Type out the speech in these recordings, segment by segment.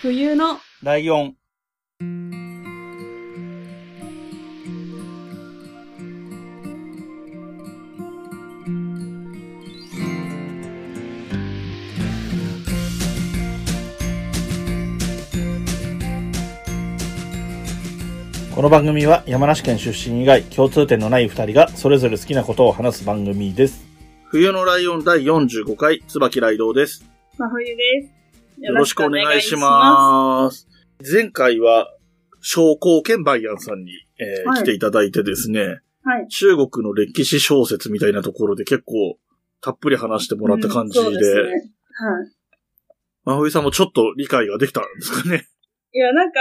冬のライオン。この番組は山梨県出身以外共通点のない二人がそれぞれ好きなことを話す番組です。冬のライオン第45回、椿ライドウです。真冬です。よろしくお願いします。前回は、商工兼バイアンさんに、えーはい来ていただいてですね、す。はい。中国の歴史小説みたいなところで結構たっぷり話してもらった感じで、うんそうですね。はい。真冬さんもちょっと理解ができたんですかね。いや、なんか、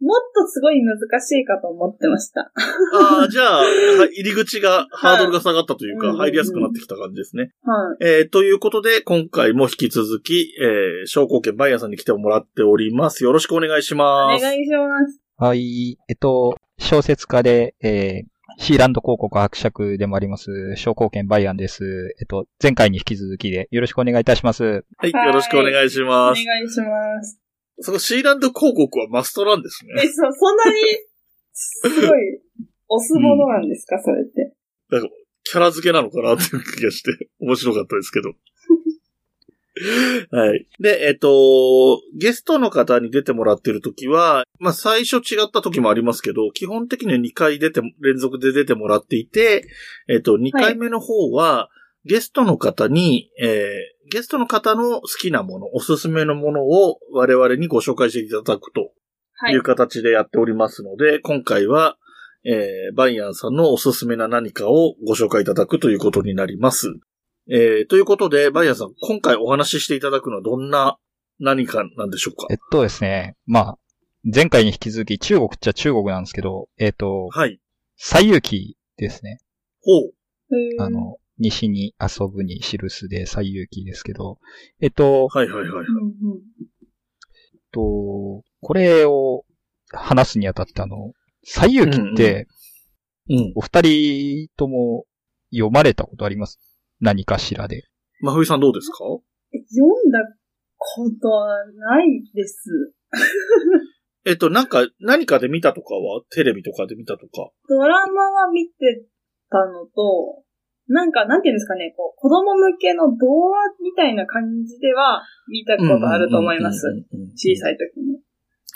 もっとすごい難しいかと思ってました。ああ、じゃあ、は入り口が、ハードルが下がったというか、入りやすくなってきた感じですね。はい。えーということで、今回も引き続き、えー、商工兼バイアンさんに来てもらっております。よろしくお願いしおます。願いします。はい。えっと、小説家で、えー、シーランド広告伯爵でもあります、商工兼バイアンです。えっと、前回に引き続きでよろしくお願いいたします。はい、よろしくお願いしおます。願いします。そのシーランド広告はマストなんですね。え、そ、そんなに、すごい、押すものなんですか、それって。キャラ付けなのかなっていう気がして、面白かったですけど。はい。で、えっと、ゲストの方に出てもらってる時は、まあ最初違った時もありますけど、基本的には2回出て、連続で出てもらっていて、えっと、2回目の方は、ゲストの方に、えーゲストの方の好きなもの、おすすめのものを我々にご紹介していただくとはいい。う形でやっておりますので、今回は、えーバイアンさんのおすすめな何かをご紹介いただくということになります。えーということで、バイアンさん、今回お話ししていただくのはどんな何かなんでしょうか？えっとですね、まあ、前回に引き続き中国っちゃ中国なんですけど、えっと、はい。西遊記ですね。ほう。あ、の、西に遊ぶに記すで西遊記ですけど、えっと、はいはいはい。うんうん。えっと、これを話すにあたってあの、西遊記って、うん。お二人とも読まれたことあります？何かしらで。真冬さんどうですか？え読んだことはないです。えっと、なんか、何かで見たとかは？テレビとかで見たとか。ドラマは見てたのと、なんか、なんていうんですかね、こう、子供向けの動画みたいな感じでは見たことあると思います。小さい時に。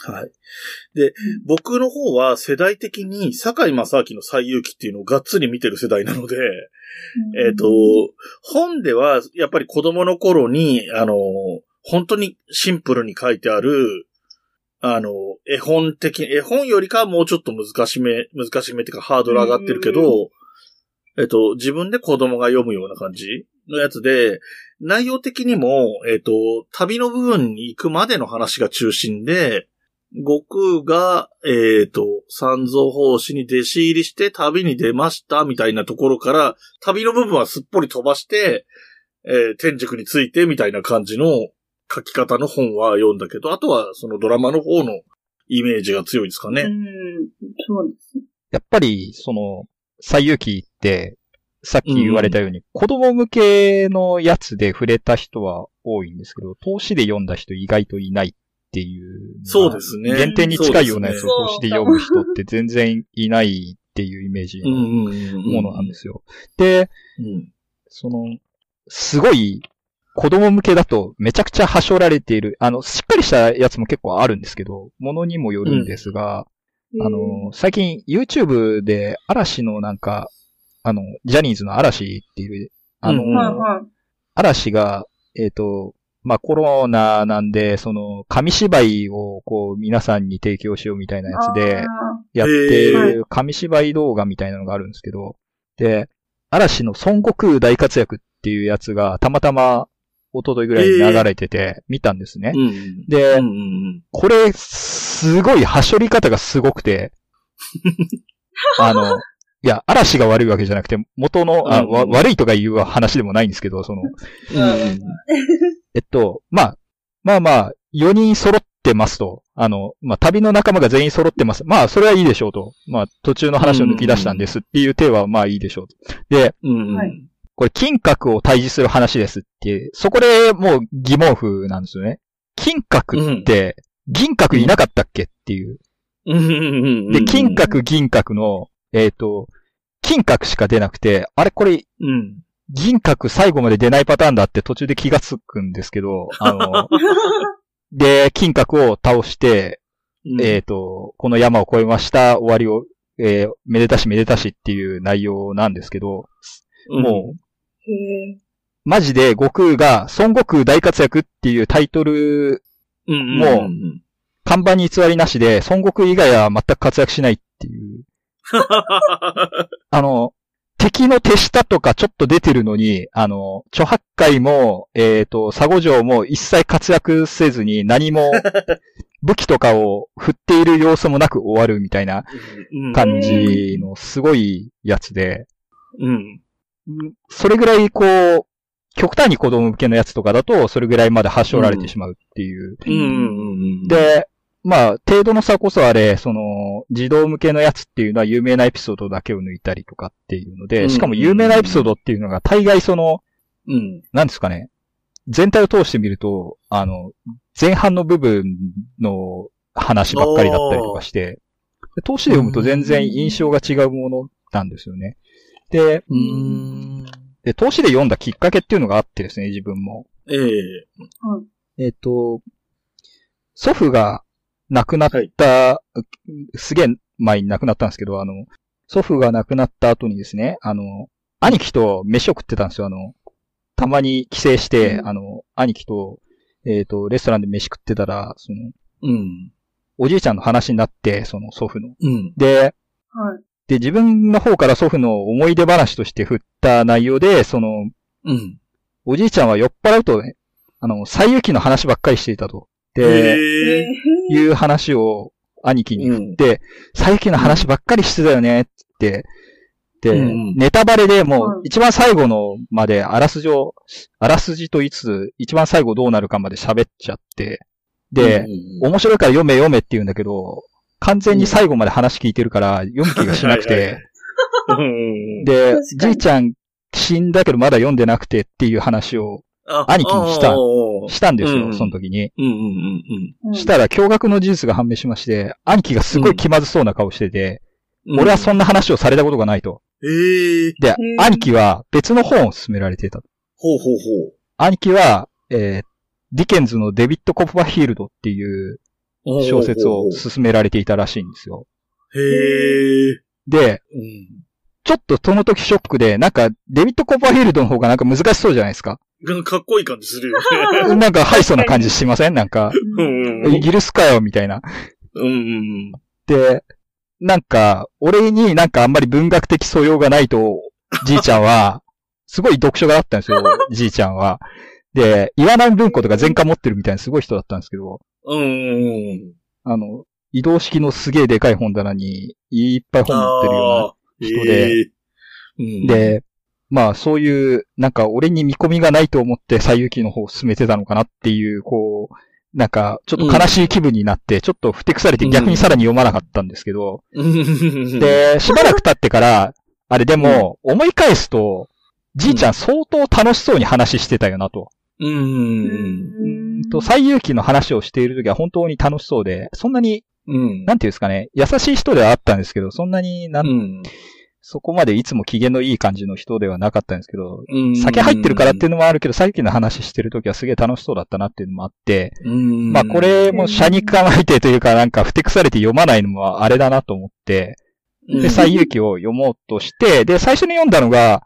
はい。で、僕の方は世代的に堺正明の西遊記っていうのをがっつり見てる世代なので、えっ、と、本ではやっぱり子供の頃に、あの、本当にシンプルに書いてある、あの、絵本的、絵本よりかはもうちょっと難しめ、難しめっていうかハードル上がってるけど、えっと、自分で子供が読むような感じのやつで、内容的にも、えっと、旅の部分に行くまでの話が中心で、悟空が、えっ、と、三蔵法師に弟子入りして旅に出ましたみたいなところから、旅の部分はすっぽり飛ばして、えー天竺についてみたいな感じの書き方の本は読んだけど、あとはそのドラマの方のイメージが強いですかね。うん、そうです。やっぱり、その、西遊記って、さっき言われたように、子供向けのやつで触れた人は多いんですけど、投資で読んだ人意外といないっていう。そうですね原点に近いようなやつを投資で読む人って全然いないっていうイメージのうんうんうんうん。ものなんですよ。で、うん。その、すごい、子供向けだとめちゃくちゃはしょられている、あの、しっかりしたやつも結構あるんですけど、ものにもよるんですが、あの、最近 YouTube で嵐のなんか、あの、ジャニーズの嵐っていう、あの、うん。はいはい。嵐が、えっ、と、まあ、コロナなんで、その、紙芝居をこう、皆さんに提供しようみたいなやつであ、やってる紙芝居動画みたいなのがあるんですけど、で、嵐の孫悟空大活躍っていうやつがたまたま一昨日ぐらいに流れてて見たんですね。うん。で、うんうんこれ、すごい、はしょり方がすごくて、あの、いや、嵐が悪いわけじゃなくて、元の、あうんわ悪いとかいう話でもないんですけど、その、うん。うん えっと、まあ、まあまあ、4人揃ってますと。あの、まあ、旅の仲間が全員揃ってます。まあ、それはいいでしょうと。まあ、途中の話を抜き出したんですっていう体は、まあいいでしょうと。で、うん。はいこれ、金閣を対峙する話ですっていう、そこでもう疑問符なんですよね。金閣って、銀閣いなかったっけっていう。で、金閣銀閣の、えっ、と、金閣しか出なくて、あれこれ、うん。銀閣最後まで出ないパターンだって途中で気がつくんですけど、あの、で、金閣を倒して、うん。えっ、と、この山を越えました、終わりを、えーめでたしめでたしっていう内容なんですけど、もう、マジで悟空が孫悟空大活躍っていうタイトル、うん、うん。もうん看板に偽りなしで、孫悟空以外は全く活躍しないっていう。あの、敵の手下とかちょっと出てるのに、あの、諸八海も、えっ、と、佐護城も一切活躍せずに何も 武器とかを振っている様子もなく終わるみたいなうん感じのすごいやつで、うん。それぐらいこう、極端に子供向けのやつとかだと、それぐらいまで端折られてしまうっていう。で、まあ、程度の差こそあれ、その、児童向けのやつっていうのは有名なエピソードだけを抜いたりとかっていうのうんで、しかも有名なエピソードっていうのが大概その、うん。なんですかね、全体を通してみると、あの、前半の部分の話ばっかりだったりとかして、で通して読むと全然印象が違うものなんですよね。で、うん。で、投資で読んだきっかけっていうのがあってですね、自分も。ええ。えっ、と、祖父が亡くなった、すげえ前に亡くなったんですけど、あの、祖父が亡くなった後にですね、あの、兄貴と飯を食ってたんですよ、あの、たまに帰省して、うんあの、兄貴と、えっ、と、レストランで飯食ってたら、その、うん。おじいちゃんの話になって、その祖父の。うん。で、はい。で、自分の方から祖父の思い出話として振った内容で、その、うん。おじいちゃんは酔っ払うとね、あの、最遊記の話ばっかりしていたと。で。いう話を兄貴に振って、最遊記の話ばっかりしてたよね、って。で、うんネタバレでもううん一番最後のまであらすじを、あらすじと言いつつ、一番最後どうなるかまで喋っちゃって、で、うん、面白いから読め読めって言うんだけど、完全に最後まで話聞いてるから読む気がしなくて、うん、で、じいちゃん死んだけどまだ読んでなくてっていう話をあ兄貴にした。したんですよ、うんその時に。したら驚愕の事実が判明しまして、兄貴がすごい気まずそうな顔してて、うん。俺はそんんな話をされたことがないと。ええで兄貴は別の本を勧められていた。ほうほうほ兄貴は、えーディケンズのデビッド・コプバヒールドっていうう。小説をほうほうほ勧められていたらしいんですよ。うへえ。で、うん。ちょっとその時ショックで、なんか、デビッド・コプバヒールドの方がなんか難しそうじゃないですか。がかっこいい感じするよね。なんか、ハイソな感じしません？なんか、うんうんイギリスかよ、みたいな。うんうんで、なんか、俺になんかあんまり文学的素養がないと、じいちゃんは、すごい読書家だったんですよ、じいちゃんは。で、岩波文庫とか全巻持ってるみたいなすごい人だったんですけど、うん。あの、移動式のすげえでかい本棚にいっぱい本持ってるよう人でうん、うな。で、まあそういう、なんか俺に見込みがないと思って最遊記の方を進めてたのかなっていう、こう、なんか、ちょっと悲しい気分になって、ちょっとふてくされて逆にさらに読まなかったんですけど、うん、で、しばらく経ってから、あれでも、思い返すと、じいちゃん相当楽しそうに話してたよなと。うん。と、最遊記の話をしているときは本当に楽しそうで、そんなに、うん。なんていうんですかね、優しい人ではあったんですけど、そんなになん、うん。そこまでいつも機嫌のいい感じの人ではなかったんですけど、うん酒入ってるからっていうのもあるけど、最近の話してるときはすげえ楽しそうだったなっていうのもあって、うん。まあこれも車に構えてというかなんかふてくされて読まないのもあれだなと思って、うん、で、最遊記を読もうとして、で、最初に読んだのが、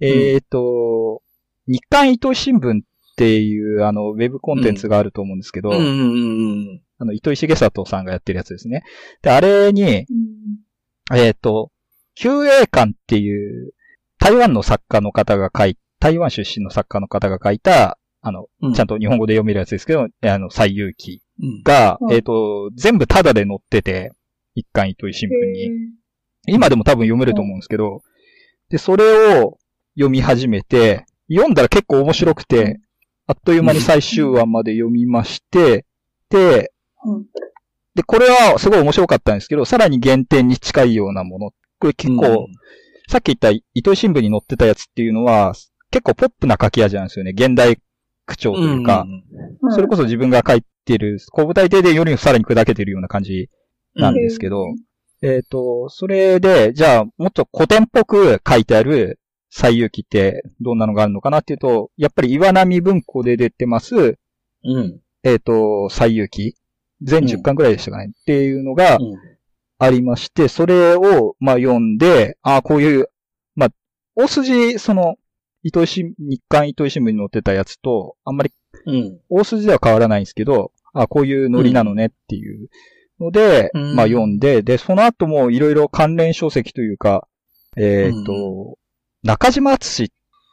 えっ、と、日刊糸井新聞っていうあの、ウェブコンテンツがあると思うんですけど、うんうんうんあの、糸井重里さんがやってるやつですね。で、あれに、うんえっ、と、旧英館っていう、台湾の作家の方が書い、台湾出身の作家の方が書いた、あの、うん。ちゃんと日本語で読めるやつですけど、あの、最遊記うん。が、うんえっ、と、全部タダで載ってて、一巻糸井新聞に。今でも多分読めると思うんですけど、で、それを読み始めて、読んだら結構面白くて、あっという間に最終話まで読みまして、で、うん。で、これはすごい面白かったんですけど、さらに原点に近いようなもの。これ結構、さっき言った糸井新聞に載ってたやつっていうのは、結構ポップな書き味なんですよね。現代口調というか、うんそれこそ自分が書いてる、後部体定でよりもさらに砕けてるような感じなんですけど、えっ、と、それで、じゃあ、もっと古典っぽく書いてある最遊記ってどんなのがあるのかなっていうと、やっぱり岩波文庫で出てます、うん。えっ、と、最遊記全10巻ぐらいでしたかね、っていうのがうん。ありまして、それを、まあ、読んで、ああ、こういう、まあ、大筋、その、糸井新、日刊糸井新聞に載ってたやつと、あんまりうん。大筋では変わらないんですけど、あ、こういうノリなのねっていうので、うん。まあ読んで、で、その後もいろいろ関連書籍というか、えっ、と、中島敦っ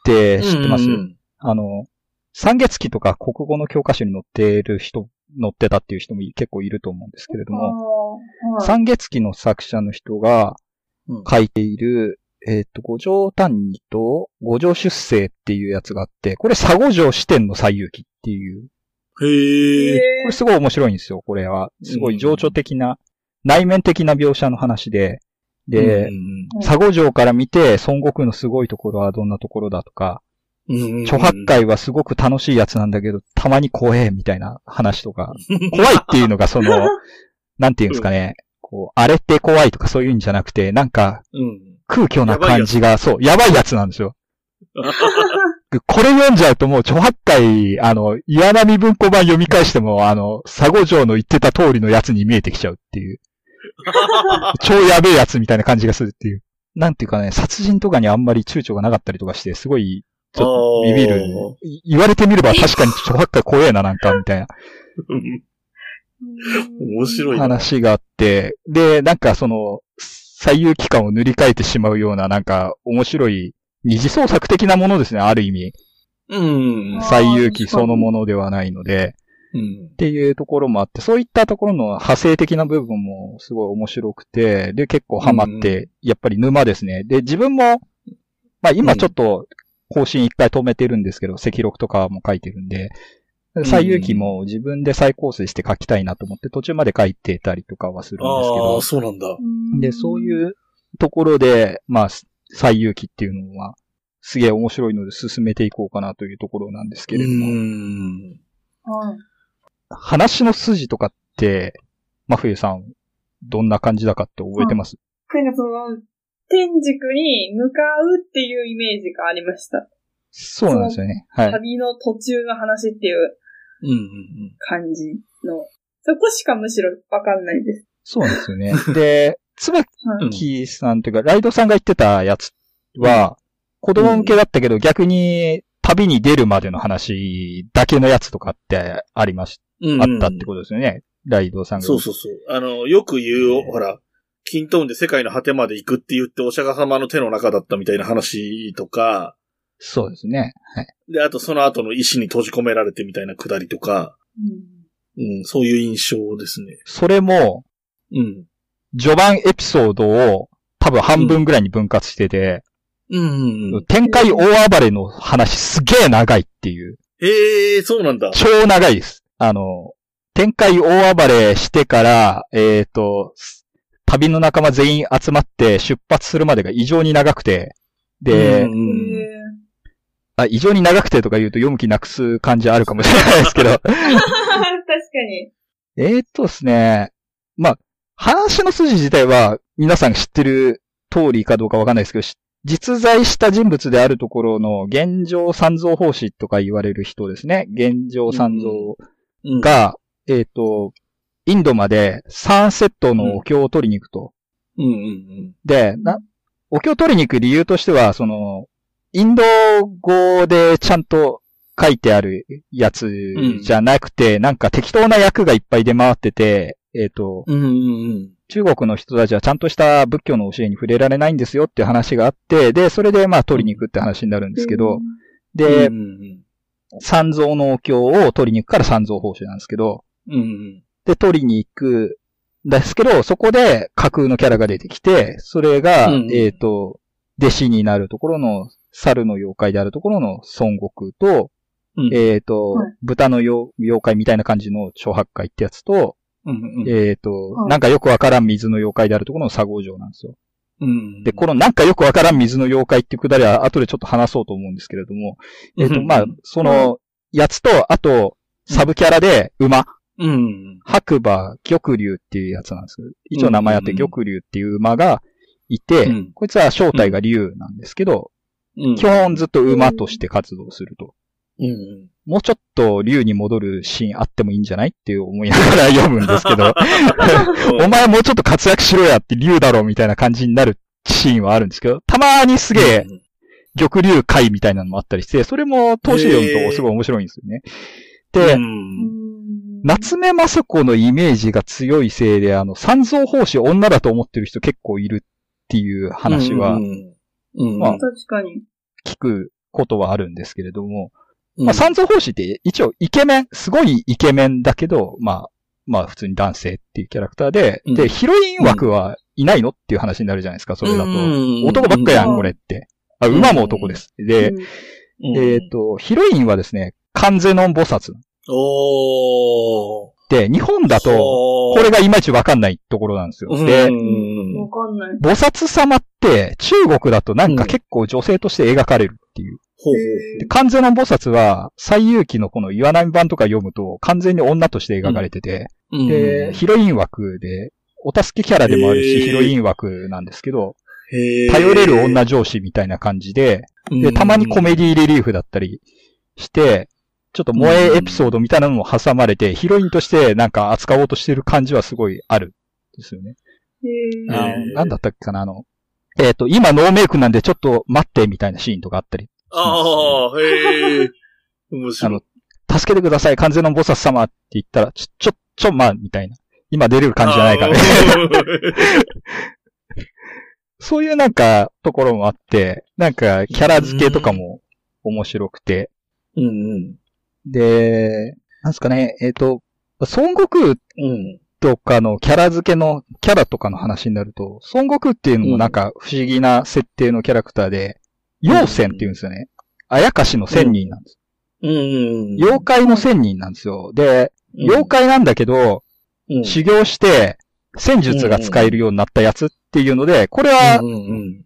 て知ってます、うんあの、三月期とか国語の教科書に載っている人、載ってたっていう人も結構いると思うんですけれども、三月期の作者の人がうん。書いている、えっ、と、五条単二と五条出世っていうやつがあって、これ佐五条視点の最遊記っていうへえ。これすごい面白いんですよ、これは。すごい情緒的な、内面的な描写の話で、で、うん佐護城から見て孫悟空のすごいところはどんなところだとか、うん諸八海はすごく楽しいやつなんだけど、たまに怖えみたいな話とか、怖いっていうのがその、なんていうんですかね、こう、あれって怖いとかそういうんじゃなくて、なんかうん。空虚な感じが、そう、やばいやつなんですよ。これ読んじゃうともう、諸八海、あの、岩波文庫版読み返しても、あの、佐護城の言ってた通りのやつに見えてきちゃうっていう。超やべえやつみたいな感じがするっていう。なんていうかね、殺人とかにあんまり躊躇がなかったりとかして、すごい、ちょっとビビる言われてみれば確かに諸八海怖えな、なんか、みたいなうん 面白いな。話があって、で、なんかその、最遊期間を塗り替えてしまうような、なんか、面白い、二次創作的なものですね、ある意味。うん。最遊記そのものではないので、うんっていうところもあって、そういったところの派生的な部分もすごい面白くて、で、結構ハマって、やっぱり沼ですね。で、自分も、まあ今ちょっと更新一回止めてるんですけど、赤録とかも書いてるんで、最遊記も自分で再構成して書きたいなと思って途中まで書いてたりとかはするんですけあどあ、、そうなんだ。で、そういうところで、まあ、最遊記っていうのは、すげえ面白いので進めていこうかなというところなんですけれども、うん。はい。話の筋とかって、真冬さん、どんな感じだかって覚えてます、なんかその、天竺に向かうっていうイメージがありました。そうなんですよね。はい。旅の途中の話っていううんうん感じの、そこしかむしろわかんないです。そうなんですよね。で、つばはい。きさんというか、ライドさんが言ってたやつは、子供向けだったけど、逆に旅に出るまでの話だけのやつとかってありましうん。あったってことですよね。ライドさんが。そうそうそう。あの、よく言う、ほら、キントーンで世界の果てまで行くって言ってお釈迦様の手の中だったみたいな話とか、そうですね。はい。で、あとその後の石に閉じ込められてみたいなくだりとか、うんうん、そういう印象ですね。それも、うん。序盤エピソードを多分半分ぐらいに分割してて、うんうんうん。展開大暴れの話すげえ長いっていう。へえ、そうなんだ。超長いです。あの、展開大暴れしてから、えっ、と、旅の仲間全員集まって出発するまでが異常に長くて、で、あ異常に長くてとか言うと読む気なくす感じあるかもしれないですけど、ー 確かに。えーっとですね、まあ、話の筋自体は皆さん知ってる通りかどうかわかんないですけど、し実在した人物であるところの現状三蔵法師とか言われる人ですね。現状三蔵うん、が、えーっと、インドまで3セットのお経を取りに行くと。うんうんで、な、お経を取りに行く理由としては、その、インド語でちゃんと書いてあるやつじゃなくて、なんか適当な訳がいっぱい出回ってて、えっ、と、うん。うんうんうん。中国の人たちはちゃんとした仏教の教えに触れられないんですよっていう話があって、で、それでまあ取りに行くって話になるんですけど、で、うんうん三蔵のお経を取りに行くから三蔵法師なんですけど、うん。うんで、取りに行くんですけど、そこで架空のキャラが出てきて、それが、うんえっ、と、弟子になるところの、猿の妖怪であるところの孫悟空と、うん。えっ、と、はい豚の妖妖怪みたいな感じの超八怪ってやつと、うんうんえっ、と、はいなんかよくわからん水の妖怪であるところの佐合城なんですよ。うん。で、このなんかよくわからん水の妖怪っていうくだりは後でちょっと話そうと思うんですけれども、えっ、と、うんまあ、その、やつと、あと、サブキャラで馬。うん。白馬玉竜っていうやつなんですけど、一応名前あって玉竜っていう馬がいて、うんこいつは正体が竜なんですけど、うん。基本ずっと馬として活動すると。うん。もうちょっと竜に戻るシーンあってもいいんじゃない？って思いながら読むんですけど、お前もうちょっと活躍しろやって竜だろみたいな感じになるシーンはあるんですけど、たまにすげえ玉竜会みたいなのもあったりして、それも投資読むとすごい面白いんですよね。で、うん。夏目雅子のイメージが強いせいで、あの、三蔵法師女だと思ってる人結構いるっていう話はうん。うん。まあ確かに。聞くことはあるんですけれども、うんまあ、三蔵法師って一応イケメン、すごいイケメンだけど、まあ、まあ普通に男性っていうキャラクターで、うんで、ヒロイン枠はいないのっていう話になるじゃないですか、それだと。うん男ばっかやん、うんこれって。あ、馬も男です。で、えっ、と、ヒロインはですね、カンゼノン菩薩。おー。で、日本だと、ここれがいまいちわかんないところなんですよ。うん、で、わかんない。菩薩様って中国だとなんか結構女性として描かれるっていう。ほう。で、完全の菩薩は、最遊記のこの岩波版とか読むと完全に女として描かれてて、ほう。で、ヒロイン枠で、お助けキャラでもあるし、ヒロイン枠なんですけど、頼れる女上司みたいな感じで、で、たまにコメディレリーフだったりして、ちょっと萌えエピソードみたいなのも挟まれて、ヒロインとしてなんか扱おうとしてる感じはすごいあるんですよね。なんだったっけかな、あの、えっ、と、今ノーメイクなんでちょっと待ってみたいなシーンとかあったり、ああ、へえ。面白い。あの、助けてください、完全の菩薩様って言ったら、ちょ、ちょ、ちょ、まあ、みたいな。今出れる感じじゃないからね。そういうなんか、ところもあって、なんか、キャラ付けとかも面白くて、うんうん。で、なんすかね、えっ、と、孫悟空うん。とかのキャラ付けの、キャラとかの話になると、孫悟空っていうのもなんか不思議な設定のキャラクターで、妖仙って言うんですよね。あやかしの仙人なんです。うんうん。妖怪の仙人なんですよ。で、妖怪なんだけど、怪修行して、戦術が使えるようになったやつっていうので、これはう、んうん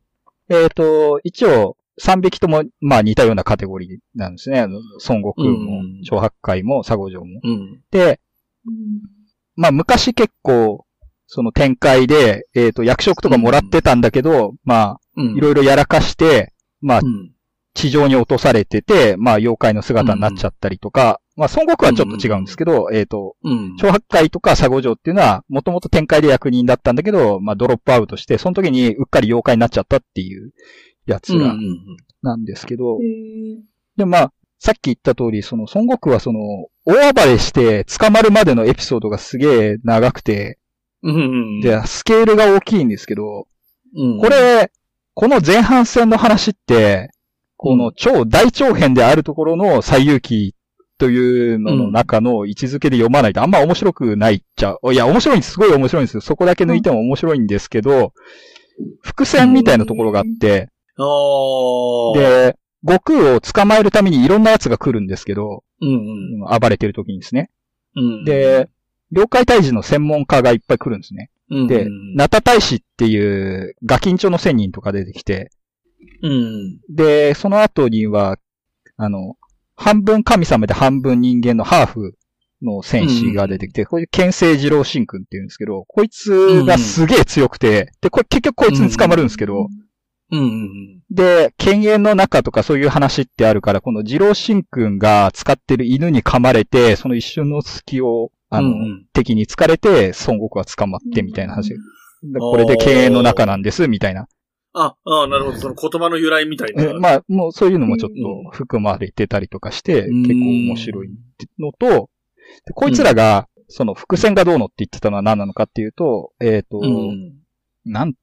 えっ、と、一応、3匹とも、まあ似たようなカテゴリーなんですね。孫悟空もうん、長白海も、佐護城も。うん。で、うんまあ昔結構、その展開で、えっ、と、役職とかもらってたんだけど、まあ、うん。いろいろやらかして、まあう、ん。地上に落とされてて、まあ、妖怪の姿になっちゃったりとか、まあ、孫悟空はちょっと違うんですけど、えっ、と、うん。長白海とか佐護城っていうのは、もともと展開で役人だったんだけど、まあ、ドロップアウトして、その時にうっかり妖怪になっちゃったっていうやつらうんうんなんですけど、へー。で、まあ、さっき言った通り、その孫悟空はその、大暴れして捕まるまでのエピソードがすげえ長くて、うんうん。で、スケールが大きいんですけど、うん、これ、この前半戦の話って、この超大長編であるところの最遊記というのの中の位置づけで読まないとあんま面白くないっちゃ、いや、面白いんです。すごい面白いんですよ。そこだけ抜いても面白いんですけど、伏線みたいなところがあって、で、悟空を捕まえるためにいろんな奴が来るんですけど、うん暴れてる時にですね。うん。で、妖怪退治の専門家がいっぱい来るんですね。うん、で、ナタ大使っていうガキンチョの仙人とか出てきて、うん。で、その後には、あの、半分神様で半分人間のハーフの戦士が出てきて、こういう剣聖二郎神君っていうんですけど、こいつがすげえ強くて、で、これ結局こいつに捕まるんですけど、うんうん。で、犬猿の中とかそういう話ってあるから、この二郎神君が使ってる犬に噛まれて、その一瞬の隙を、あの、うん敵に疲れて、孫悟空は捕まってみたいな話。でこれで犬猿の中なんです、みたいな。あ、ああ、なるほど。その言葉の由来みたいな。えまあ、もうそういうのもちょっと含まれてたりとかして、うん結構面白いのと、でこいつらが、その伏線がどうのって言ってたのは何なのかっていうと、えっ、と、うん。なん、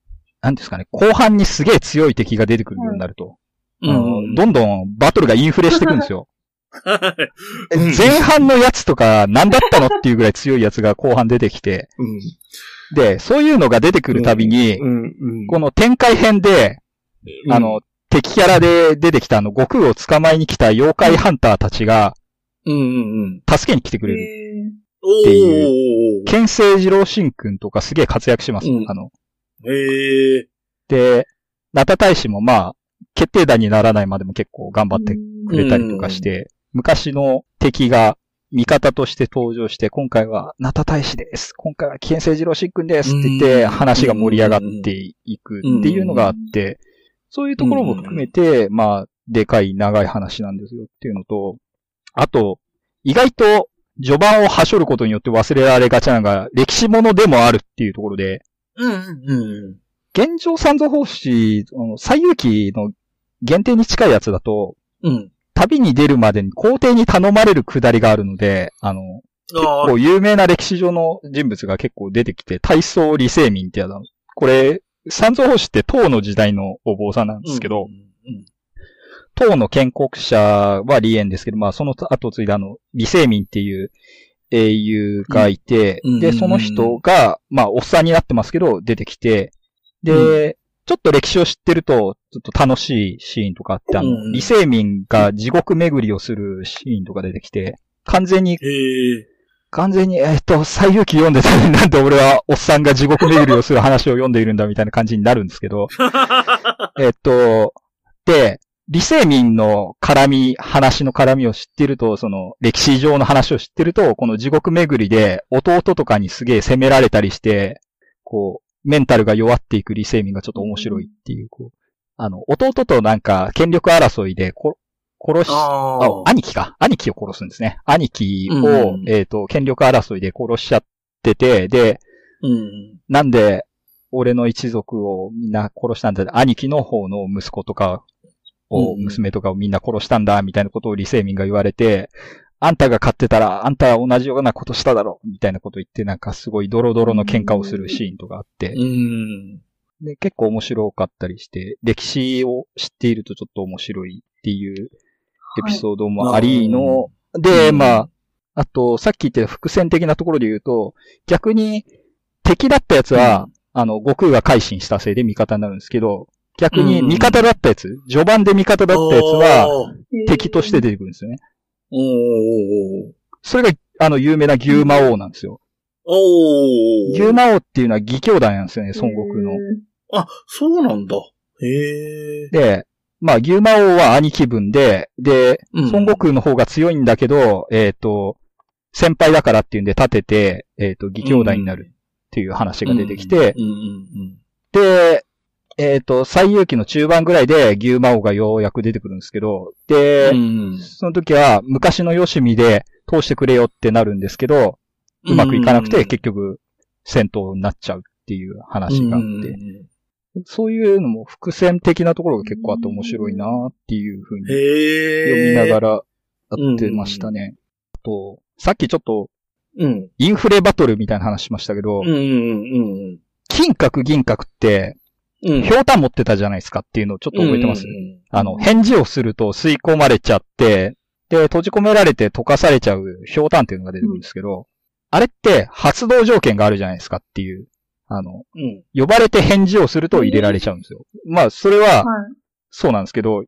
なんですかね、後半にすげえ強い敵が出てくるようになると、あのどんどんバトルがインフレしていくんですよ。前半のやつとか何だったのっていうぐらい強いやつが後半出てきて、うん。で、そういうのが出てくるたびに、うん。うん。この展開編で、あの、敵キャラで出てきたあの、悟空を捕まえに来た妖怪ハンターたちが、うんうんうん。助けに来てくれる。へおてー。剣聖二郎神君とかすげえ活躍します。うんあの。で、ナタ大使もまあ、決定打にならないまでも結構頑張ってくれたりとかして、昔の敵が味方として登場して、今回はナタ大使です。今回は危険性二郎シックンですって言って、うん話が盛り上がっていくっていうのがあって、そういうところも含めて、まあ、でかい長い話なんですよっていうのと、あと、意外と序盤をはしょることによって忘れられがちなのが、歴史ものでもあるっていうところで、うん、うん。現状三蔵法師、最遊記の限定に近いやつだと、うん。旅に出るまでに皇帝に頼まれるくだりがあるので、あの、ああこう有名な歴史上の人物が結構出てきて、大宗李世民ってやつなの。これ、三蔵法師って唐の時代のお坊さんなんですけど、うん唐の建国者は李淵ですけど、まあその後継いだあの、李世民っていう英雄がいて、で、うん。うん。その人が、まあおっさんになってますけど、出てきて、で、うちょっと歴史を知ってると、ちょっと楽しいシーンとかあって、あの、うんうん李世民が地獄巡りをするシーンとか出てきて、完全にへえ。完全に、えっと、最遊記読んでたなんで俺はおっさんが地獄巡りをする話を読んでいるんだみたいな感じになるんですけど、えっと、で、李世民の絡み、話の絡みを知っていると、その歴史上の話を知ってると、この地獄巡りで弟とかにすげえ責められたりして、こう、メンタルが弱っていく李世民がちょっと面白いっていう、こう、あの、弟となんか権力争いでこ殺し、ああ、兄貴か？兄貴を殺すんですね。兄貴を、うんえっ、と、権力争いで殺しちゃってて、で、うん。なんで、俺の一族をみんな殺したんだ。兄貴の方の息子とかを、うん娘とかをみんな殺したんだ、みたいなことを李世民が言われて、あんたが勝ってたら、あんたは同じようなことしただろ、みたいなこと言って、なんかすごいドロドロの喧嘩をするシーンとかあって、うん。で結構面白かったりして、歴史を知っているとちょっと面白いっていうエピソードもありの、で、うん。まあ、あと、さっき言った伏線的なところで言うと、逆に敵だったやつは、あの、悟空が改心したせいで味方になるんですけど、逆に味方だったやつ、序盤で味方だったやつは、は、敵として出てくるんですよね。おーおーそれが、あの、有名な牛魔王なんですよ。おー牛魔王っていうのは義兄弟なんですよね、孫悟空の。あ、そうなんだ。へえ。で、まあ、牛魔王は兄貴分で、で、うん孫悟空の方が強いんだけど、えっ、と、先輩だからっていうんで立てて、えっ、と、義兄弟になるっていう話が出てきて、で、えっ、と、最遊記の中盤ぐらいで牛魔王がようやく出てくるんですけど、うで、ん。うんその時は昔のよしみで通してくれよってなるんですけど、うまくいかなくて結局戦闘になっちゃうっていう話があって、そういうのも伏線的なところが結構あって面白いなっていうふうに。読みながらやってましたね。あと、さっきちょっとうん。インフレバトルみたいな話しましたけど、うんうんうん金閣銀閣って、うん。ひょうたん持ってたじゃないですかっていうのをちょっと覚えてます、うんうんあの、返事をすると吸い込まれちゃって、で、閉じ込められて溶かされちゃうひょうたんっていうのが出てくるんですけど、あれって発動条件があるじゃないですかっていう、あの、うん。呼ばれて返事をすると入れられちゃうんですよ。まあ、それは、はい。そうなんですけど、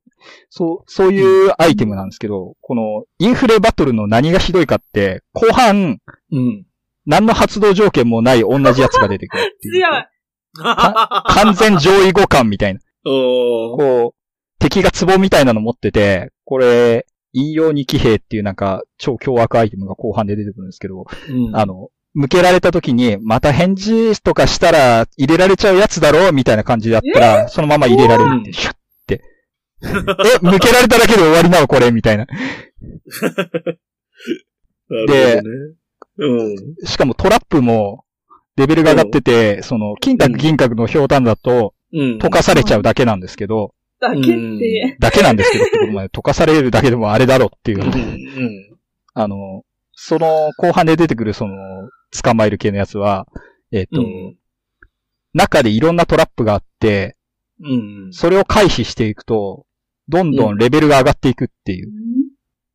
そう、そういうアイテムなんですけど、このインフレバトルの何がひどいかって、後半、うん。何の発動条件もない同じやつが出てくるっていう。強い。完全上位互換みたいな。こう、敵が壺みたいなの持ってて、これ、引用二騎兵っていうなんか超凶悪アイテムが後半で出てくるんですけど、うんあの、向けられた時に、また返事とかしたら入れられちゃうやつだろうみたいな感じでやったら、そのまま入れられるって、シュッて。え、向けられただけで終わりなのこれ？みたいな。なるほどね。うん。しかもトラップも、レベルが上がってて、その、金閣銀閣の氷炭だと、うん。溶かされちゃうだけなんですけど、だけって。だけなんですけどってことまで 溶かされるだけでもあれだろっていううん。うん。あの、その後半で出てくるその、捕まえる系のやつは、えっ、と、うん中でいろんなトラップがあって、うん。それを回避していくと、どんどんレベルが上がっていくっていう。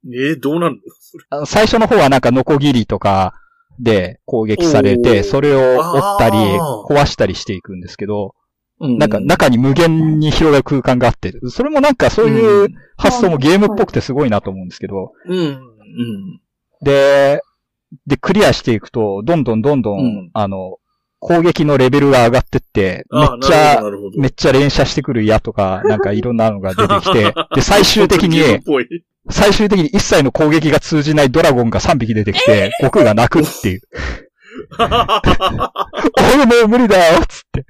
えー、どうなんの？それあの最初の方はなんかノコギリとかで攻撃されおて、ー。それを折ったり壊したりしていくんですけど、うんなんか中に無限に広がる空間があって、それもなんかそういう発想もゲームっぽくてすごいなと思うんですけど。で、で、クリアしていくと、どんどんどんどん、うん。あの、攻撃のレベルが上がってって、めっちゃ。めっちゃ連射してくる矢とか、なんかいろんなのが出てきて、で、最終的に、最終的に一切の攻撃が通じないドラゴンが3匹出てきて、悟空が泣くっていう。俺もう無理だよつって。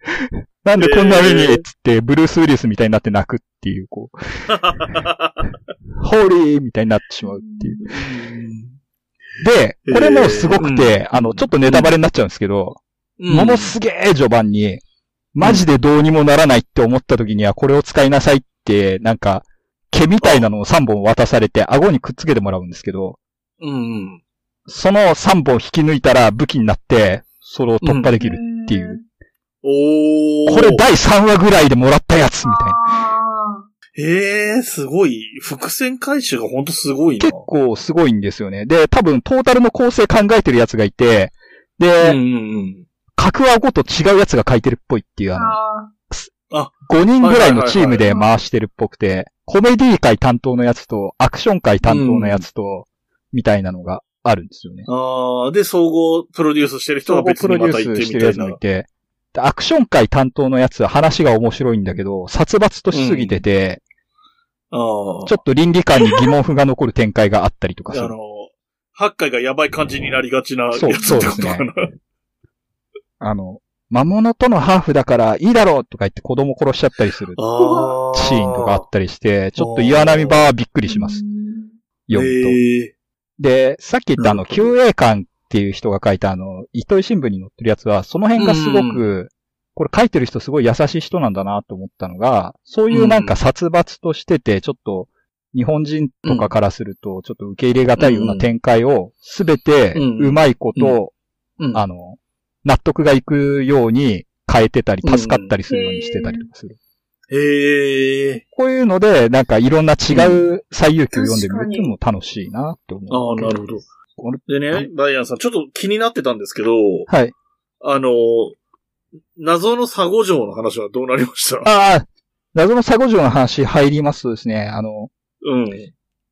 なんでこんな目に？えー。つって、ブルース・ウィリスみたいになって泣くっていう、こう、ホーリー！みたいになってしまうっていう。で、これもすごくて、あの、ちょっとネタバレになっちゃうんですけど、ものすげえ序盤に、マジでどうにもならないって思った時にはこれを使いなさいって、なんか、毛みたいなのを3本渡されて、顎にくっつけてもらうんですけど、うんうん。その3本引き抜いたら武器になって、それを突破できるっていう。おー。これ第3話ぐらいでもらったやつみたいな。あええー、すごい。伏線回収がほんとすごいな。結構すごいんですよね。で、多分トータルの構成考えてるやつがいて、うんで、うんうん。各話ごと違うやつが書いてるっぽいっていう、ーあの、あ5人ぐらいのチームで回してるっぽくて、コメディ界担当のやつと、アクション界担当のやつと、みたいなのがあるんですよね。ああ、で、総合プロデュースしてる人が総合プロデュ別にまた行っースしてるやてみたいな。つもいて、でアクション界担当のやつは話が面白いんだけど、殺伐としすぎてて、ああ。ちょっと倫理観に疑問符が残る展開があったりとかする。あの、八回がやばい感じになりがちなやつそうってことかな。あの、魔物とのハーフだからいいだろうとか言って子供殺しちゃったりする。シーンとかあったりして、ちょっと岩波場はびっくりします。読むと。ええで、さっき言ったあの、なるほど QA 館っていう人が書いたあの、糸井新聞に載ってるやつは、その辺がすごく、これ書いてる人すごい優しい人なんだなと思ったのが、そういうなんか殺伐としてて、ちょっと、日本人とかからすると、ちょっと受け入れがたいような展開を、すべて、うまいこと、うん。あの、納得がいくように変えてたり、助かったりするようにしてたりとかする。ええこういうので、なんかいろんな違う最遊記を読んでみるっていうのも楽しいなって思う。ああ、なるほど。これでね、バイアンさん、ちょっと気になってたんですけど、はい。あの、謎の佐護城の話はどうなりました？ああ、謎の佐護城の話入りますとですね、あの、うん。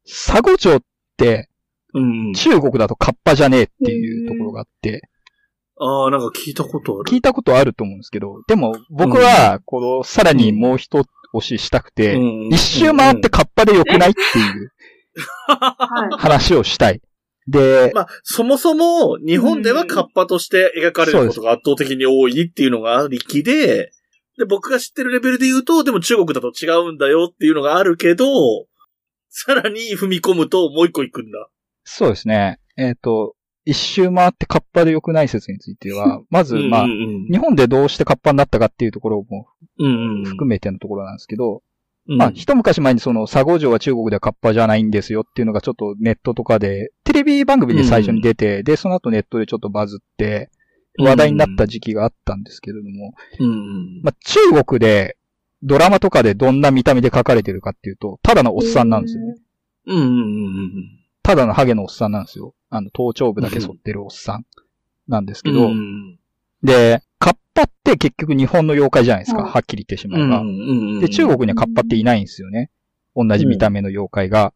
佐護城ってうん。中国だとカッパじゃねえっていうところがあって、ああ、なんか聞いたことある。聞いたことあると思うんですけど、でも僕は、この、さらにもう一押ししたくて、うん一周回ってカッパで良くないっていうはい。話をしたい。で、まあ、そもそも、日本ではカッパとして描かれることが圧倒的に多いっていうのがありきで、で、僕が知ってるレベルで言うと、でも中国だと違うんだよっていうのがあるけど、さらに踏み込むともう一個行くんだ。そうですね。えっ、と、一周回ってカッパで良くない説については、まず、まあう、ん日本でどうしてカッパになったかっていうところもうんうん。含めてのところなんですけど、うん、まあ、一昔前にその、佐護城は中国ではカッパじゃないんですよっていうのがちょっとネットとかで、テレビ番組で最初に出て、で、その後ネットでちょっとバズって、話題になった時期があったんですけれども、うんうん。まあ、中国で、ドラマとかでどんな見た目で描かれてるかっていうと、ただのおっさんなんですよね。うんうんうんただのハゲのおっさんなんですよ。あの、頭頂部だけ反ってるおっさんなんですけど、うん。で、カッパって結局日本の妖怪じゃないですか、うんはっきり言ってしまうんえば。うん。で、中国にはカッパっていないんですよね。同じ見た目の妖怪が。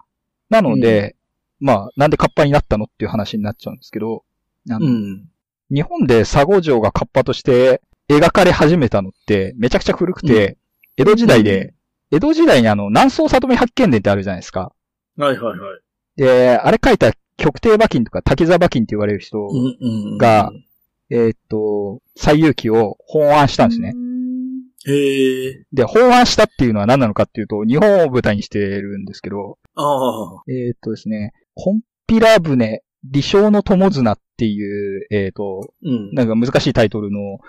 なので、まあ、なんでカッパになったのっていう話になっちゃうんですけど、あのうん。日本で佐護城がカッパとして描かれ始めたのってめちゃくちゃ古くて、江戸時代で、江戸時代にあの、南宋里見八犬伝ってあるじゃないですか。はいはいはい。で、あれ書いた極低馬琴とか滝沢馬琴って言われる人、うんうんがえーっと、最遊記を本案したんですね。へえ。で、本案したっていうのは何なのかっていうと、日本を舞台にしてるんですけど、ああ。えーっとですね、コンピラ船、理想の友綱っていう、えーっと、うん。なんか難しいタイトルの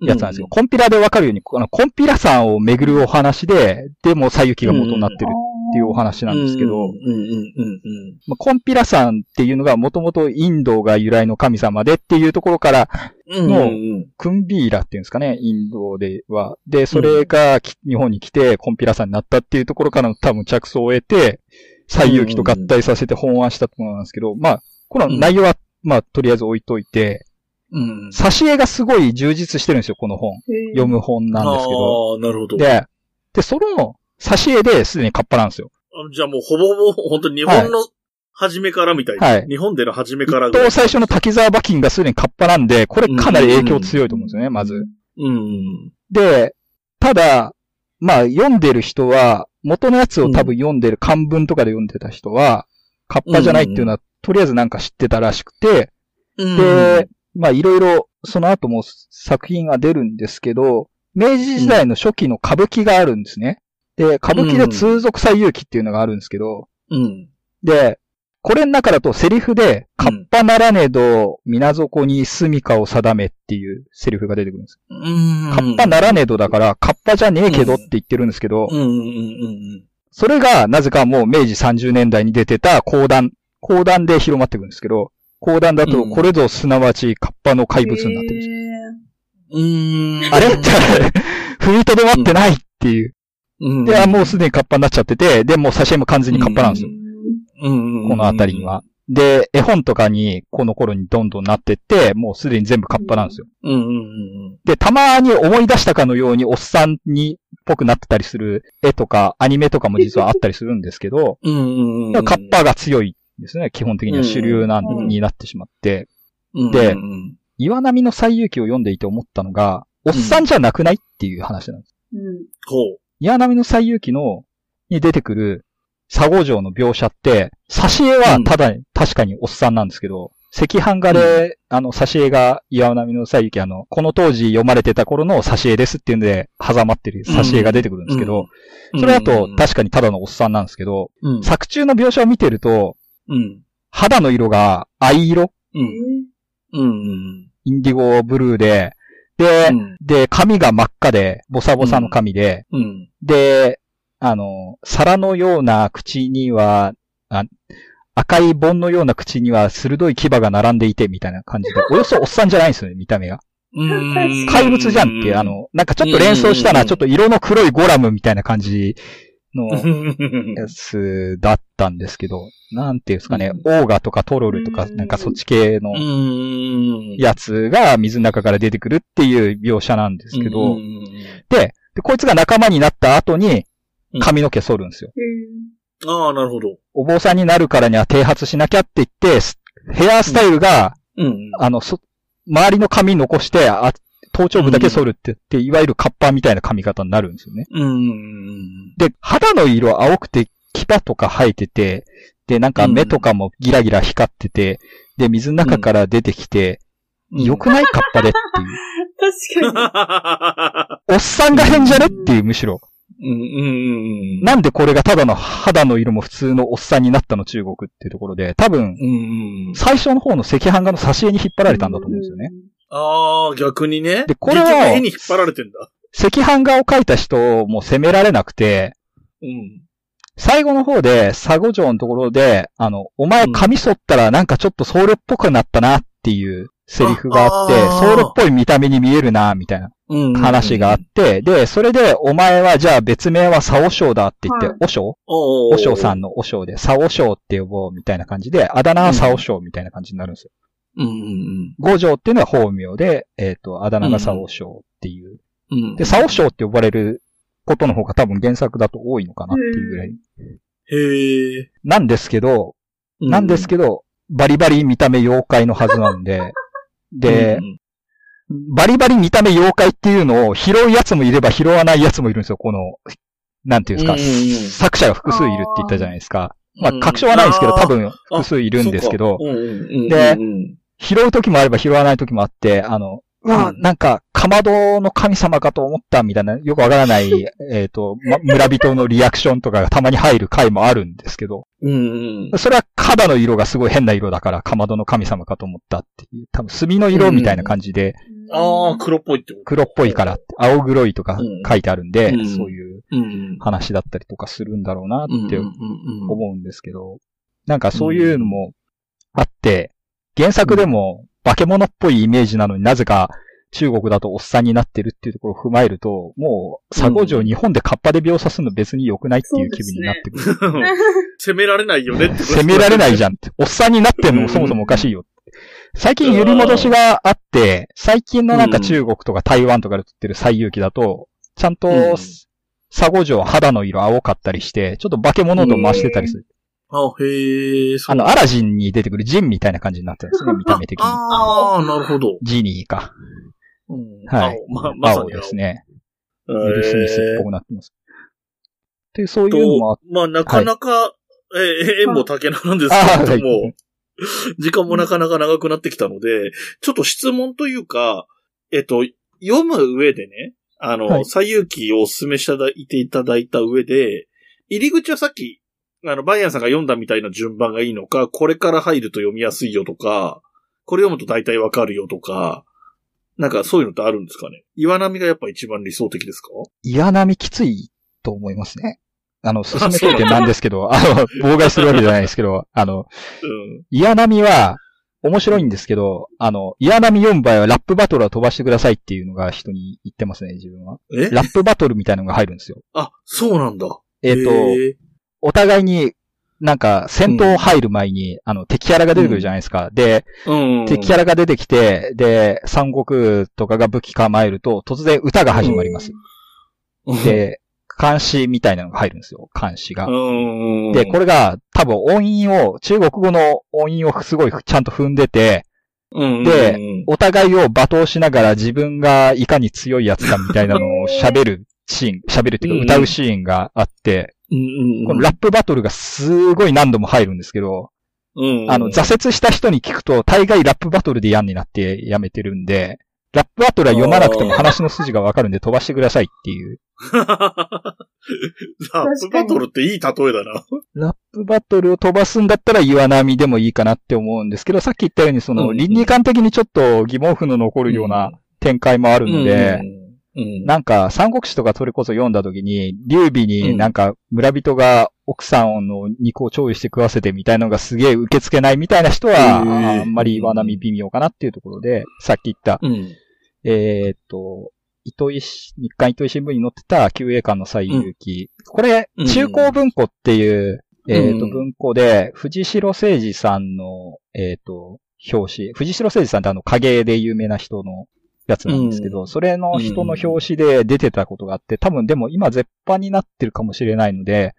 やつなんですよ。コンピラでわかるように、あの、コンピラ山を巡るお話で、でも最遊記が元になってるっていうお話なんですけど、うんうんうんうんまあ、コンピラ山っていうのがもともとインドが由来の神様でっていうところから、うん。のうんクンビーラっていうんですかね、インドでは。で、それがき日本に来てコンピラ山になったっていうところからの多分着想を得て、最遊記と合体させて本案したものなんですけど、まあ、この内容は、まあ、とりあえず置いといて、うん。挿絵がすごい充実してるんですよ、この本。読む本なんですけど。ああ、なるほど。で、で、その挿絵ですでにカッパなんですよ。あじゃあもうほぼほぼ、本当に日本の初めからみたいな。はい日本での初めから一ぐらい等最初の滝沢馬琴がすでにカッパなんで、これかなり影響強いと思うんですよね、まず。うん。で、ただ、まあ、読んでる人は、元のやつを多分読んでる、漢文とかで読んでた人は、カッパじゃないっていうのは、とりあえずなんか知ってたらしくて、うんで、まあいろいろ、その後も作品が出るんですけど、明治時代の初期の歌舞伎があるんですね。で、歌舞伎で通俗最遊記っていうのがあるんですけど、うん。で、これの中だとセリフで、カッパならねど、水底に住処を定めっていうセリフが出てくるんです。うん。カッパならねどだから、カッパじゃねえけどって言ってるんですけど、うんうんうんそれがなぜかもう明治30年代に出てた講談、講談で広まってくるんですけど、講談だとうんこれぞすなわちカッパの怪物になってるんですよ。うん。うん。あれって、踏みとどまってないっていう。うん。で、あもうすでにカッパになっちゃってて、で、もう挿絵も完全にカッパなんですよ。うん。このあたりには。で、絵本とかにこの頃にどんどんなってって、もうすでに全部カッパなんですよ。うんうんうんで、たまに思い出したかのようにおっさんに、っぽくなってたりする絵とか、アニメとかも実はあったりするんですけど、うん。うんうん。カッパが強いですね。基本的には主流なん、うんになってしまって。うんでうん岩波の最遊記を読んでいて思ったのが、おっさんじゃなくないっていう話なんです。うん。ほう。岩波の最遊記の、に出てくる、佐護城の描写って、挿絵はただ、確かにおっさんなんですけど、赤飯画で、あの、挿絵が岩波の最遊記、あの、この当時読まれてた頃の挿絵ですっていうんで、挟まってる挿絵が出てくるんですけど、それだと確かにただのおっさんなんですけど、うん。作中の描写を見てると、うん。肌の色が藍色？うん。うん。インディゴブルーで、で、うんで、髪が真っ赤で、ボサボサの髪で、うん。で、あの、皿のような口には、あ赤い盆のような口には鋭い牙が並んでいて、みたいな感じで、およそおっさんじゃないんですよね、見た目が。うん。怪物じゃんっていう、あ、の、なんかちょっと連想したら、ちょっと色の黒いゴラムみたいな感じのやつだったんですけど、なんていうんですかね、オーガとかトロルとか、なんかそっち系のうん。やつが水の中から出てくるっていう描写なんですけど、うんで、でこいつが仲間になった後に髪の毛剃るんですよ。ああ、なるほど。お坊さんになるからには剃髪しなきゃって言って、すヘアスタイルが、うん。あの、そ、周りの髪残して、あ、頭頂部だけ剃るって言って、いわゆるカッパーみたいな髪型になるんですよね。うん。で、肌の色青くて、牙とか生えてて、で、なんか目とかもギラギラ光ってて、で、水の中から出てきて、良くないカッパでっていう。確かおっさんが変じゃねっていう、むしろ。うん。うん。なんでこれがただの肌の色も普通のおっさんになったの中国っていうところで、多分、うん。最初の方の赤飯画の挿絵に引っ張られたんだと思うんですよね。ああ、逆にね。でこれはに引っ張られてんだ。赤飯画を描いた人も責められなくて、うん。最後の方で、佐護城のところで、あの、お前髪剃ったらなんかちょっと僧侶っぽくなったなっていうセリフがあって、僧侶っぽい見た目に見えるな、みたいなうん。話があって、で、それで、お前はじゃあ別名は佐尾将だって言って、はいお将おお将さんの。のお将で、佐尾将って呼ぼうみたいな感じで、あだ名は佐尾将みたいな感じになるんですよ。うんうん五条っていうのは法名で、えっ、と、あだ名が佐尾将っていう。うん。で、佐尾将って呼ばれることの方が多分原作だと多いのかなっていうぐらい。へえ。なんですけど、なんですけど、バリバリ見た目妖怪のはずなんで、で、バリバリ見た目妖怪っていうのを拾うやつもいれば拾わないやつもいるんですよ、この、なんていうんですか、うんうんうん。作者が複数いるって言ったじゃないですか。まあ、確証はないですけど、多分複数いるんですけど、でうん拾う時もあれば拾わない時もあって、あの、うわ、うんなんか、かまどの神様かと思ったみたいな、よくわからない、えっと、ま村人のリアクションとかがたまに入る回もあるんですけど、うんうん。それは肌の色がすごい変な色だから、かまどの神様かと思ったっていう、多分墨の色みたいな感じで、ああ、黒っぽいってこと。黒っぽいから青黒いとか書いてあるんで、うん。そういううん。話だったりとかするんだろうなってうん。思うんですけど、なんかそういうのもあって、原作でも化け物っぽいイメージなのになぜか中国だとおっさんになってるっていうところを踏まえると、もう、佐護城日本でカッパで描写するの別に良くないっていう気分になってくる。責められないよねって責められないじゃんって。おっさんになってんのもそもそもおかしいよ。最近揺り戻しがあって、最近のなんか中国とか台湾とかで撮ってる最遊記だと、ちゃんとうん、佐護城肌の色青かったりして、ちょっと化け物度増してたりする。あ、へえ、あの、アラジンに出てくるジンみたいな感じになってるんですね、見た目的に。ああ、なるほど。ジニーか。うんはい青ま、まさに青ですね。青。ウィル・スミスっぽへくなってます。っていう、そういうのもあと、まあ、なかなか、えー、縁も竹菜なんですあけれども、はい時間もなかなか長くなってきたので、ちょっと質問というか、えっと、読む上でね、あの、はい最遊記をお勧めしていただいた上で、入り口はさっき、あの、バイアンさんが読んだみたいな順番がいいのか、これから入ると読みやすいよとか、これ読むと大体わかるよとか、なんかそういうのってあるんですかね？岩波がやっぱ一番理想的ですか？嫌なみきついと思いますね。あの、進めといてなんですけど、あの、妨害するわけじゃないですけど、あの、うん。嫌なみは面白いんですけど、あの、嫌なみ読む場合はラップバトルは飛ばしてくださいっていうのが人に言ってますね、自分は。え？ラップバトルみたいなのが入るんですよ。あ、そうなんだ。えっ、ーお互いに、なんか、戦闘入る前に、あの、敵キャラが出てくるじゃないですか。で、うん。敵キャラが出てきて、で、三国とかが武器構えると、突然歌が始まります。うん、で、監視みたいなのが入るんですよ、監視が。うん。で、これが多分音韻を、中国語の音韻をすごいちゃんと踏んでて、うん、でうんお互いを罵倒しながら自分がいかに強いやつかみたいなのを喋るシーン、喋るっていうか歌うシーンがあって、うんうん、このラップバトルがすごい何度も入るんですけど、うん、あの、挫折した人に聞くと、大概ラップバトルで嫌になってやめてるんで、ラップバトルは読まなくても話の筋がわかるんで飛ばしてくださいっていう。ラップバトルっていい例えだな。ラップバトルを飛ばすんだったら岩波でもいいかなって思うんですけど、さっき言ったようにそのうん倫理観的にちょっと疑問符の残るような展開もあるので、うん、なんか三国志とかそれこそ読んだ時に、劉備になんか村人が奥さんの肉を調理して食わせてみたいなのがすげえ受け付けないみたいな人は、あんまり岩波微妙かなっていうところで、さっき言った、うん。えーっと、糸井し、日刊糸井新聞に載ってた旧栄館の最遊記。これう、ん中高文庫っていう、えーっと、うん文庫で、藤代誠二さんの、えーっと、表紙。藤代誠二さんってあの、影で有名な人のやつなんですけど、うんそれの人の表紙で出てたことがあって、多分でも今絶版になってるかもしれないので、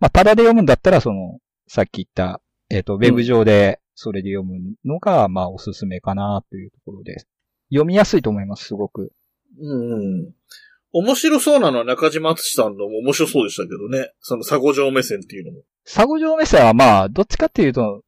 まあ、ただで読むんだったら、その、さっき言った、えーっと、ウェブ上で、それで読むのが、まあ、おすすめかな、というところです。読みやすいと思います、すごく。うん。面白そうなのは中島敦さんのも面白そうでしたけどね。その佐護城目線っていうのも。サゴ状目線はまあ、どっちかっていうと、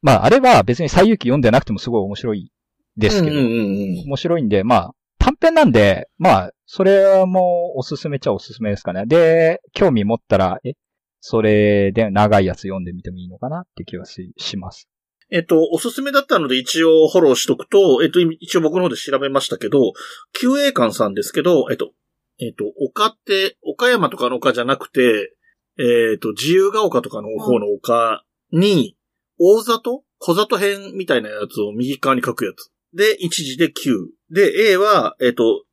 まあ、あれは別に最遊記読んでなくてもすごい面白いですけど、うんうんうん面白いんで、まあ、短編なんで、まあ、それもおすすめっちゃおすすめですかね。で、興味持ったら、え、それで長いやつ読んでみてもいいのかなって気はしします。えっと、おすすめだったので一応フォローしとくと、えっと、一応僕の方で調べましたけど、旧栄館さんですけど、えっと、えっと、丘って、岡山とかの丘じゃなくて、えっと、自由が丘とかの方の丘に、大里？小里編みたいなやつを右側に書くやつ。で、一時で9。で、A は、えっと、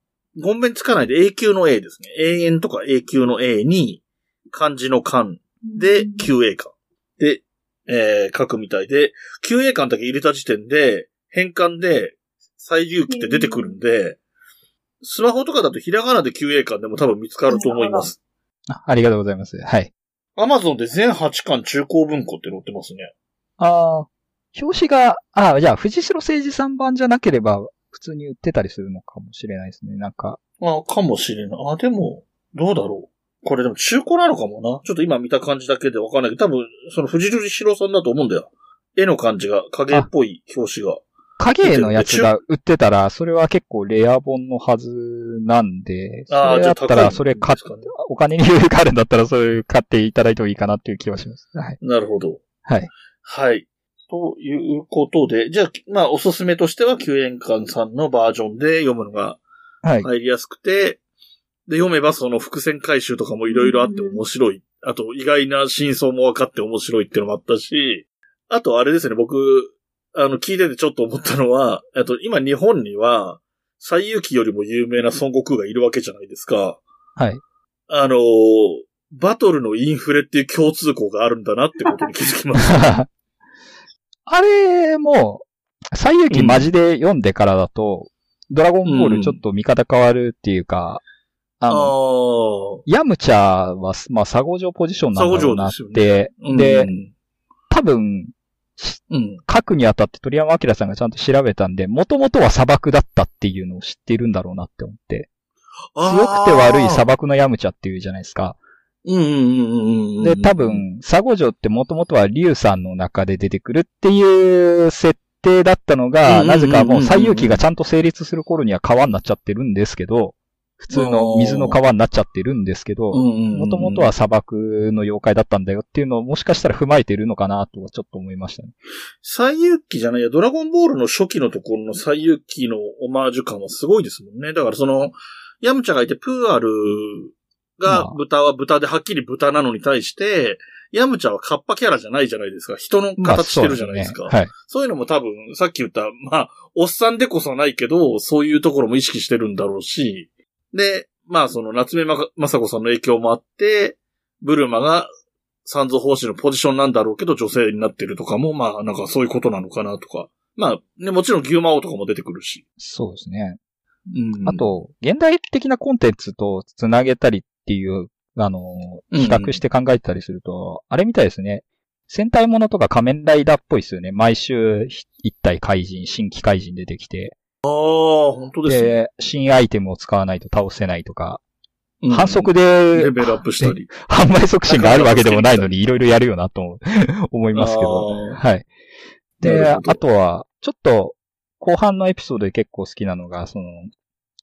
ごんべんつかないで永久の A ですね。永遠とか永久の A に、漢字の漢で、旧栄館。で、えー、書くみたいで、旧栄館だけ入れた時点で、変換で、最流記って出てくるんで、スマホとかだとひらがなで旧栄館でも多分見つかると思います。あありがとうございます。はい。アマゾンで全8巻中高文庫って載ってますね。ああ、表紙が、ああ、じゃあ、藤代誠二さん版じゃなければ、普通に売ってたりするのかもしれないですね。なんか、あ、かもしれない。あ、でも、どうだろう。これでも中古なのかもな。ちょっと今見た感じだけでわかんないけど、多分、その藤代史郎さんだと思うんだよ。絵の感じが、影っぽい表紙が。影絵のやつが売ってたら、それは結構レア本のはずなんで、そあーれだったら、それ買っ、お金に余裕があるんだったら、それ買っていただいてもいいかなっていう気はします。はい。なるほど。はい。はい。ということで、じゃあ、まあ、おすすめとしては、救援館さんのバージョンで読むのがはい。入りやすくて、で、読めばその伏線回収とかもいろいろあって面白い。あと、意外な真相も分かって面白いっていうのもあったし、あと、あれですね、僕、あの、聞いててちょっと思ったのは、あと、今日本には、西遊記よりも有名な孫悟空がいるわけじゃないですか。はい。あのバトルのインフレっていう共通項があるんだなってことに気づきました。あれも、最遊記マジで読んでからだと、ドラゴンボールちょっと見方変わるっていうか、ああの、あ。ヤムチャは、まあ、サゴ状ポジションなんだろうなっサゴ状て、うんで、多分、うん。書くにあたって鳥山明さんがちゃんと調べたんで、もともとは砂漠だったっていうのを知っているんだろうなって思って、強くて悪い砂漠のヤムチャっていうじゃないですか。うんうんうんうんうん。で、多、分、サゴジョってもともとはリュウさんの中で出てくるっていう設定だったのうんが、なぜかもう最遊記がちゃんと成立する頃には川になっちゃってるんですけど、普通の水の川になっちゃってるんですけど、ももともとは砂漠の妖怪だったんだよっていうのをもしかしたら踏まえてるのかなとはちょっと思いましたね。最遊記じゃないや、ドラゴンボールの初期のところの最遊記のオマージュ感はすごいですもんね。だからその、ヤムチャがいてプーアルがまあ豚は豚ではっきり豚なのに対して、ヤムチャはカッパキャラじゃないじゃないですか。人の形してるじゃないですか。まあそうねそういうのも多分、さっき言った、まあ、おっさんでこそないけど、そういうところも意識してるんだろうし、で、まあその夏目ままさこさんの影響もあって、ブルマが三蔵法師のポジションなんだろうけど女性になってるとかも、まあなんかそういうことなのかなとか。まあ、ね、もちろん牛魔王とかも出てくるし。そうですね。うんあ、と、現代的なコンテンツとつなげたりっていう、あの、うん比較して考えたりすると、あれみたいですね。戦隊ものとか仮面ライダーっぽいですよね。毎週一体怪人、新規怪人出てきて、ああ、本当ですね。で、新アイテムを使わないと倒せないとか、うん反則でレベルアップしたり。販売促進があるわけでもないのに いろいろやるよなと思 いますけど。はい。で、あとは、ちょっと、後半のエピソードで結構好きなのが、その、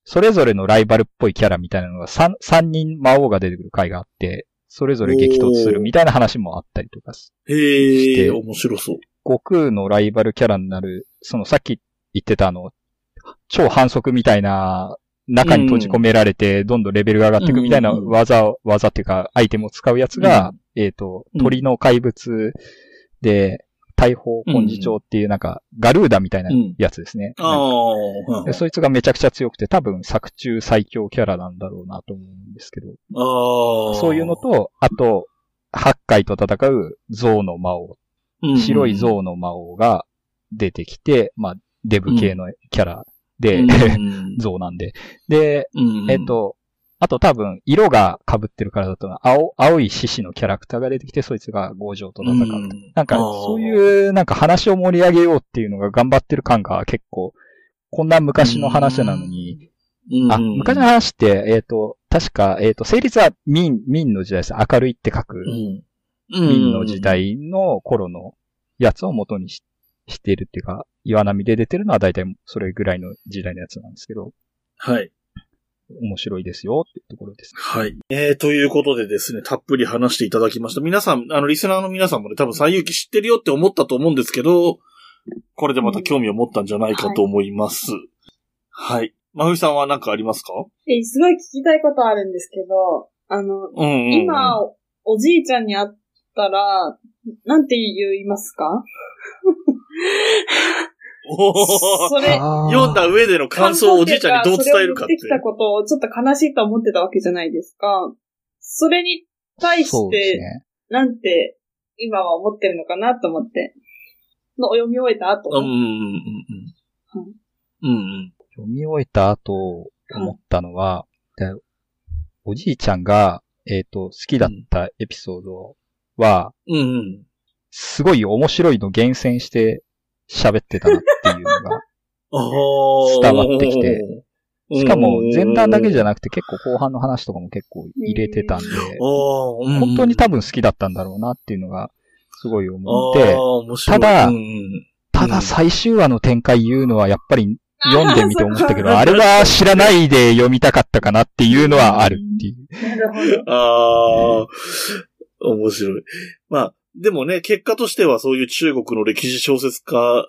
それぞれのライバルっぽいキャラみたいなのが3、三人魔王が出てくる回があって、それぞれ激突するみたいな話もあったりとかす。へして。え、面白そう。悟空のライバルキャラになる、そのさっき言ってたあの、超反則みたいな、中に閉じ込められて、どんどんレベルが上がっていくみたいなうんうんうん。技を、技っていうか、アイテムを使うやつが、えっ、とうん、鳥の怪物で、大砲根治鳥っていうなんか、ガルーダみたいなやつですね。そいつがめちゃくちゃ強くて、多分作中最強キャラなんだろうなと思うんですけど。そういうのと、あと、八海と戦う象の魔王、うん、白い象の魔王が出てきて、まあ、デブ系のキャラで、うん。象なんで。で、うん。えっ、と、あと多分、色が被ってるからだと、青、青い獅子のキャラクターが出てきて、そいつが五条と戦う。うんなんか、そういう、なんか話を盛り上げようっていうのが頑張ってる感が結構、こんな昔の話なのに、うんあ、昔の話って、えっ、と、確か、えっ、と、成立は民、民の時代です。明るいって書く、うん民の時。代の頃のやつを元にししてるっていうか、岩波で出てるのは大体それぐらいの時代のやつなんですけど、はい。面白いですよっていうところです。はい。えー、ということでですね、たっぷり話していただきました。皆さん、あの、リスナーの皆さんもね、多分最遊記知ってるよって思ったと思うんですけど、これでまた興味を持ったんじゃないかと思います。はい。まふみさんは何かありますか？え、すごい聞きたいことあるんですけど、あの、うんうん、うん。今、おじいちゃんに会ったら、なんて言いますか？それ、読んだ上での感想をおじいちゃんにどう伝えるかって。それを言ってきたことをちょっと悲しいと思ってたわけじゃないですか。それに対して。なんて今は思ってるのかなと思って。の読み終えた後。うんうんうんうん。うんうん。読み終えた後、思ったのは、でおじいちゃんが、えっ、と、好きだったエピソードは、うんうん。すごい面白いの厳選して喋ってたなっていうのが。伝わってきて。しかも前段だけじゃななくて結構後半の話とかも結構入れてたんで、本本当に多分好きだったんだろうなっていうのがすごい思っあてただただ最終話の展開言うのはやっぱり読んでみて思ったけど、あれは知らないで読みたかったかなっていうのはあるっていう。ああ、面白い。まあ、でもね、結果としてはそういう中国の歴史小説家っ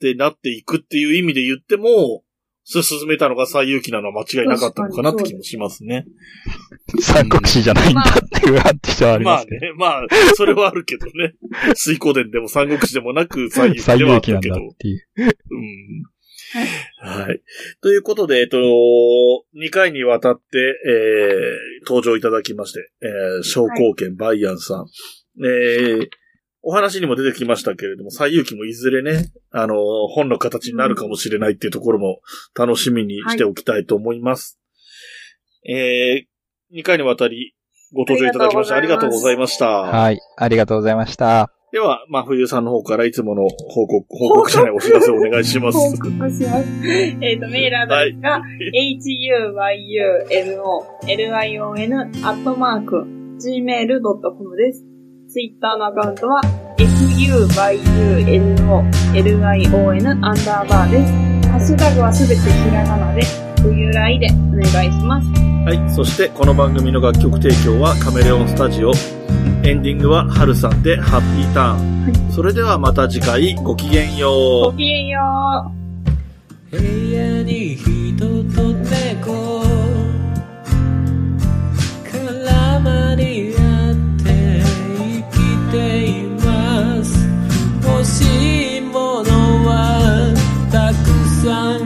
てなっていくっていう意味で言っても、進めたのが最有機なのは間違いなかったのかなって気もしますね。三国志じゃないんだっていう話はありまあますけど。ね、まあ、それはあるけどね。水光伝でも三国志でもなく最有機最ではあったけど。だっていう。うんはい。ということで、えっと、2回にわたって、えー、登場いただきまして、えー、商工券バイアンさん。えー、お話にも出てきましたけれども、最有機もいずれね、あの、本の形になるかもしれないっていうところも楽しみにしておきたいと思います。えー、2回にわたりご登場いただきましてあありがとうごございました。はい。ありがとうございました。では、まあ、冬さんの方からいつもの報告、報告じゃないお知らせをお願いします。報告します。えっ、と、メールアドレスが、huyuno, lion, アットマーク、gmail.com です。ツイッターのアカウントは、fuyunolion アンダーバーです。ハッシュタグはすべてひらがなで、冬来でお願いします。はい。そして、この番組の楽曲提供はカメレオンスタジオ。エンディングはハルさんでハッピーターン。それではまた次回、ごきげんよう。ごきげんよう。部屋に人と猫く